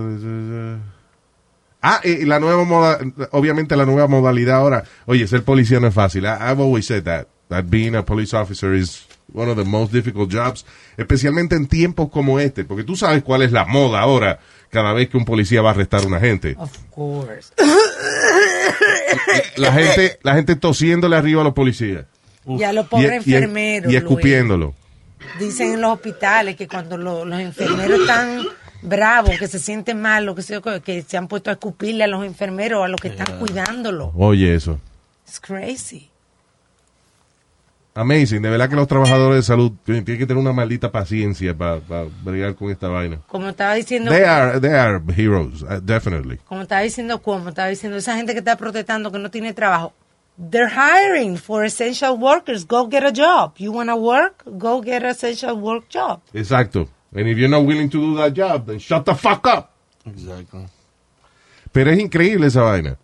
Ah, y la nueva moda, obviamente la nueva modalidad ahora. Oye, ser policía no es fácil. I- I've always said that. That being a police officer is one of the most difficult jobs, especialmente en tiempos como este, porque tú sabes cuál es la moda ahora cada vez que un policía va a arrestar a una gente. Of course. La gente, la gente tosiéndole arriba a los policías. Y a los Y- pobres y- enfermeros. Y, escupiéndolo. Dicen en los hospitales que cuando lo- los enfermeros están bravos, que se sienten mal, lo que, sea, que se han puesto a escupirle a los enfermeros, a los que están cuidándolo. Oye, eso. It's crazy. Amazing. De verdad que los trabajadores de salud tienen tienen que tener una maldita paciencia para bregar con esta vaina. Como estaba diciendo, They are, they are heroes, uh, definitely. como estaba diciendo, como estaba diciendo, esa gente que está protestando que no tiene trabajo. They're hiring for essential workers. Go get a job. You want to work? Go get an essential work job. Exacto. And if you're not willing to do that job, then shut the fuck up. Exactly. Pero es increíble esa vaina.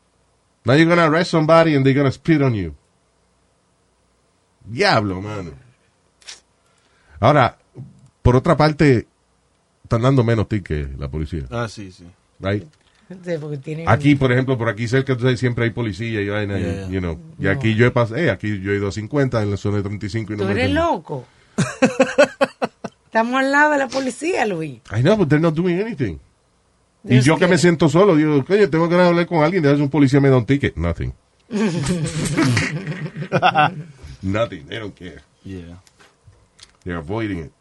Now you're gonna arrest somebody and they're gonna spit on you. Diablo, mano. Ahora, por otra parte, están dando menos tickets la policía. Ah, sí, sí. Right? Aquí, por ejemplo, por aquí cerca, tú sabes, siempre hay policía y vaina, y, Yeah. you know. Y aquí yo he pasado, eh, aquí yo he ido a 50 en la zona de 35 y no Tú eres loco. *laughs* Estamos al lado de la policía, Luis. I know, but they're not doing anything. Y yo que me siento solo, digo, coño, tengo que hablar con alguien, de un policía me da un ticket. Nothing. *laughs* Nothing. They don't care. Yeah. They're avoiding it.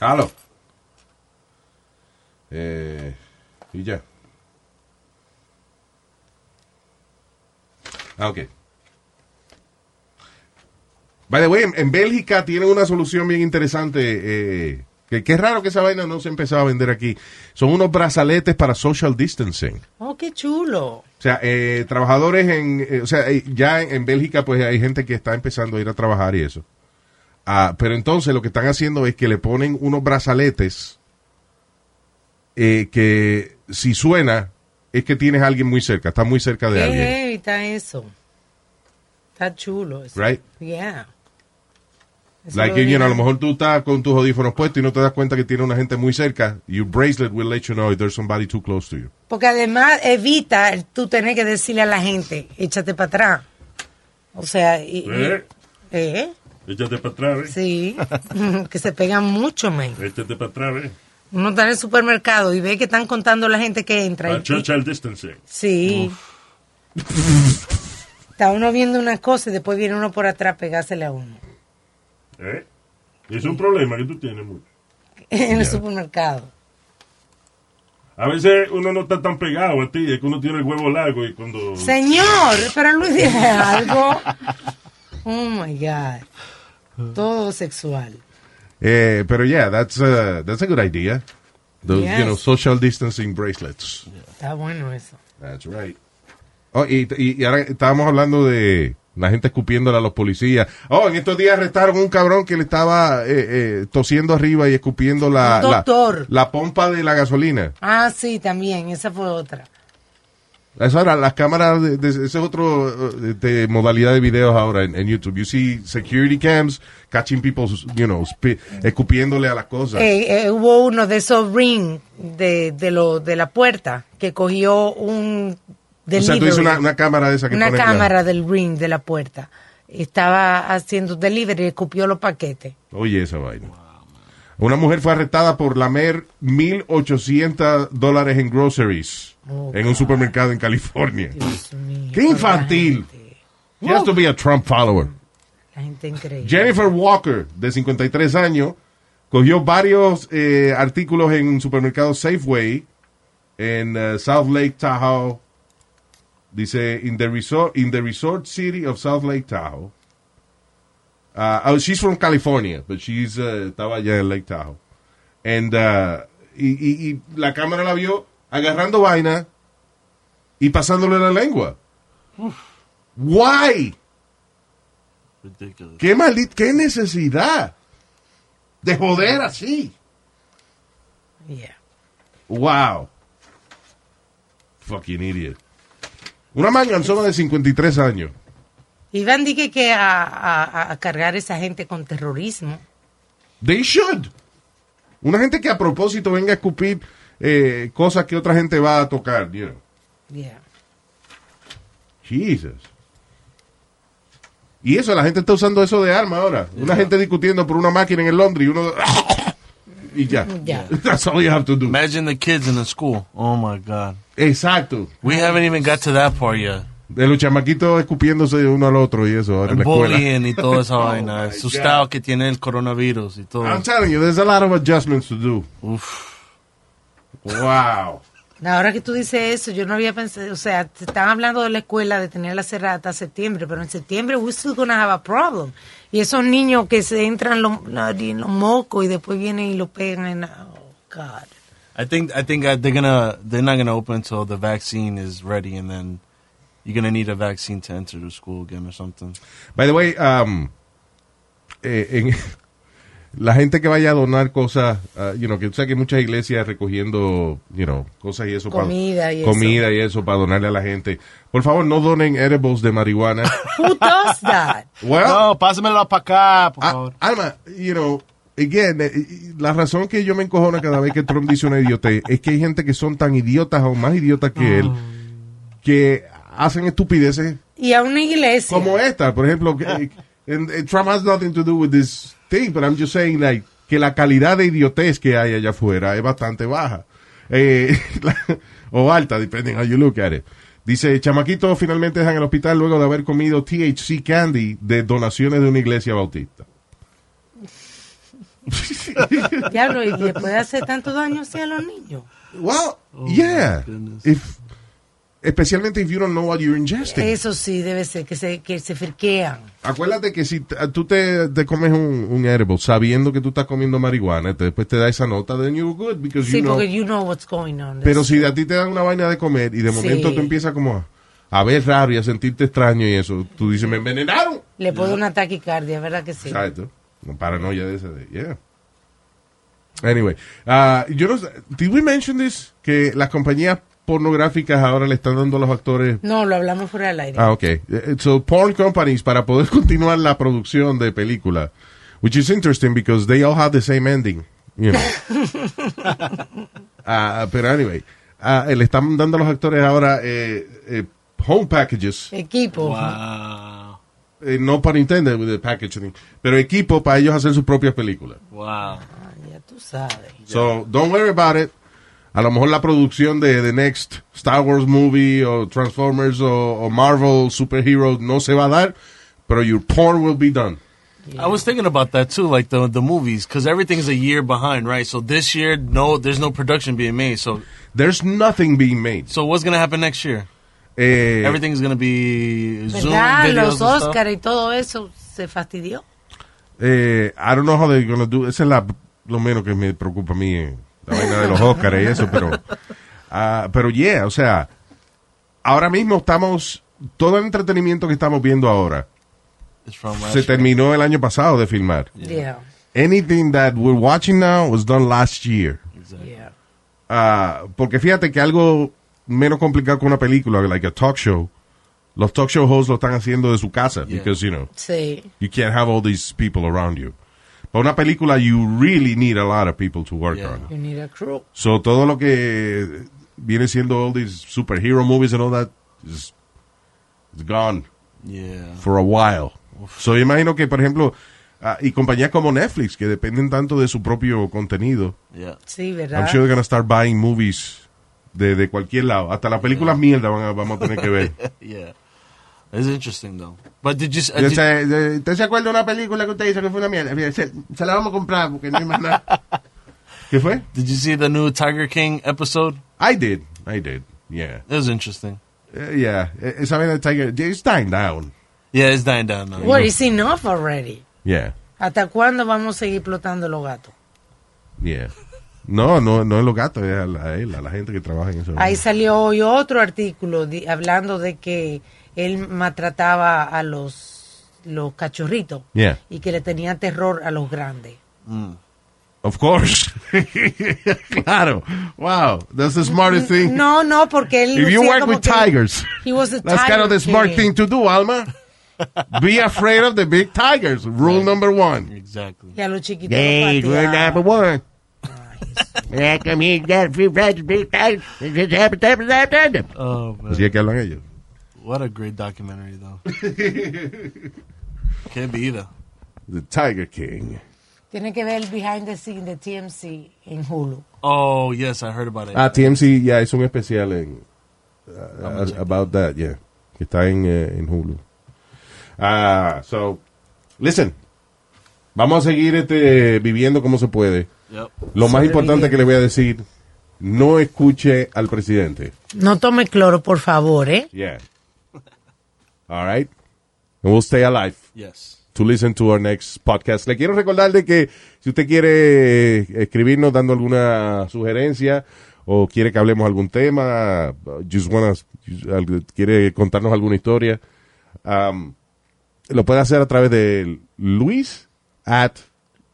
Halo. Eh, y ya. Ah, ok. By the way, en, en Bélgica tienen una solución bien interesante. Eh, que, que es raro que esa vaina no se ha empezado a vender aquí. Son unos brazaletes para social distancing. Oh, qué chulo. O sea, eh, trabajadores en, eh, o sea, eh, ya en, en Bélgica pues hay gente que está empezando a ir a trabajar y eso. Ah, pero entonces lo que están haciendo es que le ponen unos brazaletes eh, que si suena es que tienes a alguien muy cerca, está muy cerca de alguien. heavy está eso. Está chulo eso. Right? Yeah. Eso Like, lo you know, a lo mejor tú estás con tus audífonos puestos y no te das cuenta que tiene una gente muy cerca. Your bracelet will let you know if there's somebody too close to you. Porque además evita el tú tener que decirle a la gente, échate para atrás. O sea, y- ¿Eh? ¿eh? Échate para atrás, ¿eh? Sí, *laughs* que se pegan mucho, man. Échate para atrás, ¿eh? Uno está en el supermercado y ve que están contando la gente que entra. Y- social distancing. Sí. *laughs* Está uno viendo una cosa y después viene uno por atrás a pegársele a uno. ¿Eh? Es un problema que tú tienes mucho. En el supermercado. A veces uno no está tan pegado a ti, es que uno tiene el huevo largo y cuando... Señor, pero Luis dije *laughs* algo. Oh my God. Todo sexual. Eh, pero yeah, that's a, that's a good idea. Those, Yes. you know, social distancing bracelets. Está bueno eso. That's right. Oh, y, y- y ahora estábamos hablando de la gente escupiéndole a los policías. Oh, en estos días arrestaron un cabrón que le estaba eh, eh, tosiendo arriba y escupiendo la, la, la pompa de la gasolina. Ah, sí, también. Esa fue otra. Ahora, las cámaras, de, de- ese es otro eh, de, modalidad de videos ahora en, en YouTube. You see security cams catching people, you know, escupiéndole a las cosas. Eh, eh, hubo uno de esos ring de, de, lo, de la puerta que cogió un o sea, tú delivery. dices una, una cámara de esa que una ponen la- cámara del ring de la puerta. Estaba haciendo delivery y escupió los paquetes. Oye, esa vaina. Una mujer fue arrestada por lamer 1.800 dólares en groceries Oh, en un supermercado en California. Mío, ¡Qué infantil! She has to be a Trump follower. la gente increíble. Jennifer Walker, de 53 años, cogió varios eh, artículos en un supermercado Safeway en eh, South Lake Tahoe. Dice, in the resort, in the resort city of South Lake Tahoe. Uh, oh, she's from California, but she's, uh, estaba allá en Lake Tahoe. And, uh, y, y- y la cámara la vio agarrando vaina y pasándole la lengua. Why? Ridiculous. ¿Qué maldita, qué necesidad de joder así? Yeah. Wow. Fucking idiot. Una manganzona de 53 años. Iban dije que a, a- a cargar esa gente con terrorismo. They should. Una gente que a propósito venga a escupir eh, cosas que otra gente va a tocar. You know. Yeah. Jesus. Y eso, la gente está usando eso de arma ahora. Una gente discutiendo por una máquina en el Londres y uno... *laughs* y ya. Ya. *laughs* That's all you have to do. Imagine the kids in the school. Oh my God. Exacto. We haven't even got to that part yet. De los chamaquitos escupiéndose uno al otro y eso ahora en El la escuela. bullying y toda esa *laughs* Oh vaina. my Asustado God. que tiene el coronavirus y todo. I'm telling you, there's a lot of adjustments to do. Uf. Wow. Ahora que tú dices eso, yo no había pensado, o sea, te están hablando de la escuela de tenerla cerrada hasta septiembre, pero en septiembre we're still gonna have a problem. Y esos niños que se entran los, en los mocos y después vienen y lo pegan en, oh God. I think I think uh, they're gonna they're not gonna open until the vaccine is ready, and then you're gonna need a vaccine to enter the school again or something. By the way, um, eh, en- *laughs* la gente que vaya a donar cosas, uh, you know, que tú sabes que muchas iglesias recogiendo, you know, cosas y eso. pa- Comida y eso. comida y eso para donarle a la gente. Por favor, no donen edibles de marihuana. *laughs* Who does that? well, No, pásamelo para acá, por Ah, favor. Alma, you know, again, eh, la razón que yo me encojono cada vez que Trump dice una idiotez es que hay gente que son tan idiotas o más idiotas que él que hacen estupideces Y a una iglesia. como esta, por ejemplo. que- *laughs* and, eh, Trump has nothing to do with this thing, but I'm just saying like que la calidad de idiotez que hay allá afuera es bastante baja. Eh, *laughs* la- o alta, depending how you look at it. Dice, chamaquito finalmente dejan el hospital luego de haber comido THC candy de donaciones de una iglesia bautista. *laughs* Diablo, y le puede hacer tanto daño así a los niños. Well, yeah. goodness. If, especialmente if you don't know what you're ingesting. Eso sí, debe ser, que se, que se friquean. Acuérdate que si tú te, te comes un, un edible sabiendo que tú estás comiendo marihuana, te- después te da esa nota, then you're good because Sí, you know. porque you know what's going on. Pero si a ti te dan una vaina de comer y de momento Sí. tú empiezas como a, a ver raro y a sentirte extraño y eso, tú dices, me envenenaron. Le puede una taquicardia, ¿verdad que sí? Exacto. Una paranoia de esa de, yeah. Anyway, ah, yo no did we mention this? Que las compañías pornográficas ahora le están dando a los actores No, lo hablamos fuera del aire. Ah, ok. Eh, So, porn companies, para poder *laughs* continuar la producción de película, which is interesting because they all have the same ending, you know. *laughs* Ah, pero anyway, ah, le están dando a los actores ahora eh, eh, home packages, Equipo. Wow. eh, no para intended with the packaging, pero equipo para ellos hacer sus propias películas. Wow. Ah, ya tú sabes. So, don't worry about it. A lo mejor la producción de The Next Star Wars movie o Transformers o, o Marvel Superhero no se va a dar, pero your porn will be done. I was thinking about that too, like the the movies, because everything's a year behind, right? So this year, no, there's no production being made. So, There's nothing being made. so what's gonna happen next year? Eh, Everything's gonna be Zoom Los? Oscar y todo eso se fastidió. eh, I don't know how they're gonna do. Esa es la, lo menos que me preocupa a mí, eh, la vaina de los Oscars y eso, pero, ah, pero yeah, o sea, ahora mismo estamos, todo el entretenimiento que estamos viendo ahora se terminó el año pasado de filmar. Yeah. Anything that we're watching now was done last year. Yeah. Ah, porque fíjate que algo menos complicado que una película, like a talk show, los talk show hosts lo están haciendo de su casa, Yeah. because, you know, Sí. You can't have all these people around you. Para una película, you really need a lot of people to work Yeah. on. You need a crew. So, todo lo que viene siendo all these superhero movies and all that is gone Yeah. for a while. So, imagino que, por ejemplo, ah, y compañías como Netflix, que dependen tanto de su propio contenido, Yeah. Sí, I'm ¿verdad? sure they're gonna start buying movies de, de cualquier lado. Hasta las películas mierda van a- vamos a tener que ver. *laughs* Yeah. It's interesting though. But did you? Uh, did- sé, de- ¿Usted se acuerda de una película que usted hizo que fue una mierda? Se, se la vamos a comprar porque no hay más nada. *laughs* ¿Qué fue? Did you see the new Tiger King episode? I did. I did. Yeah. It was interesting. Uh, yeah. Eh, Esa vaina de Tiger, it's dying down. Yeah, it's dying down now. What is enough already? Yeah. ¿Hasta cuándo vamos a seguir explotando los gatos? Yeah. No, no, no es los gatos, es a, la- a él, a la gente que trabaja en eso. Ahí salió hoy otro artículo di- hablando de que él maltrataba a los, los cachorritos Yeah. y que le tenía terror a los grandes. Of course. *laughs* claro. Wow. That's the smartest thing. No, no, porque él. If you work with tigers, He was a that's kind of the smart king. thing to do, Alma. Be afraid of the big tigers. Rule number one. Exactly. Y a los chiquitos. Hey, pateaba. number one. *laughs* Yeah, come here, you got a few friends, big happen. Oh man, Así es que hablan ellos. What a great documentary though. Can't be either. The Tiger King. Tiene que ver el behind the scene de TMC en Hulu. Oh yes, I heard about it. Ah, TMC ya es un especial en uh, about that, yeah. Que está en, eh, en Hulu. Ah, so, listen. Vamos a seguir este, viviendo como se puede. Yep. Lo más importante que le voy a decir, no escuche al presidente. No tome cloro, por favor, ¿eh? Yeah. All right. And we'll stay alive Yes. to listen to our next podcast. Le quiero recordar de que si usted quiere eh, escribirnos dando alguna sugerencia o quiere que hablemos algún tema, uh, just wanna, quiere contarnos alguna historia, um, lo puede hacer a través de Luis at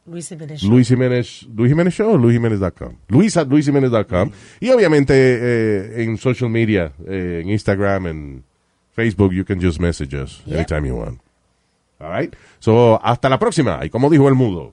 Luis Jiménez Show. Luis Jiménez, Luis Jiménez Show o luisjiménez.com. Luis at luisjiménez.com. Y obviamente eh, en social media, eh, en Instagram, en Facebook, you can just message us anytime you want. All right? So, hasta la próxima. Y como dijo el mudo.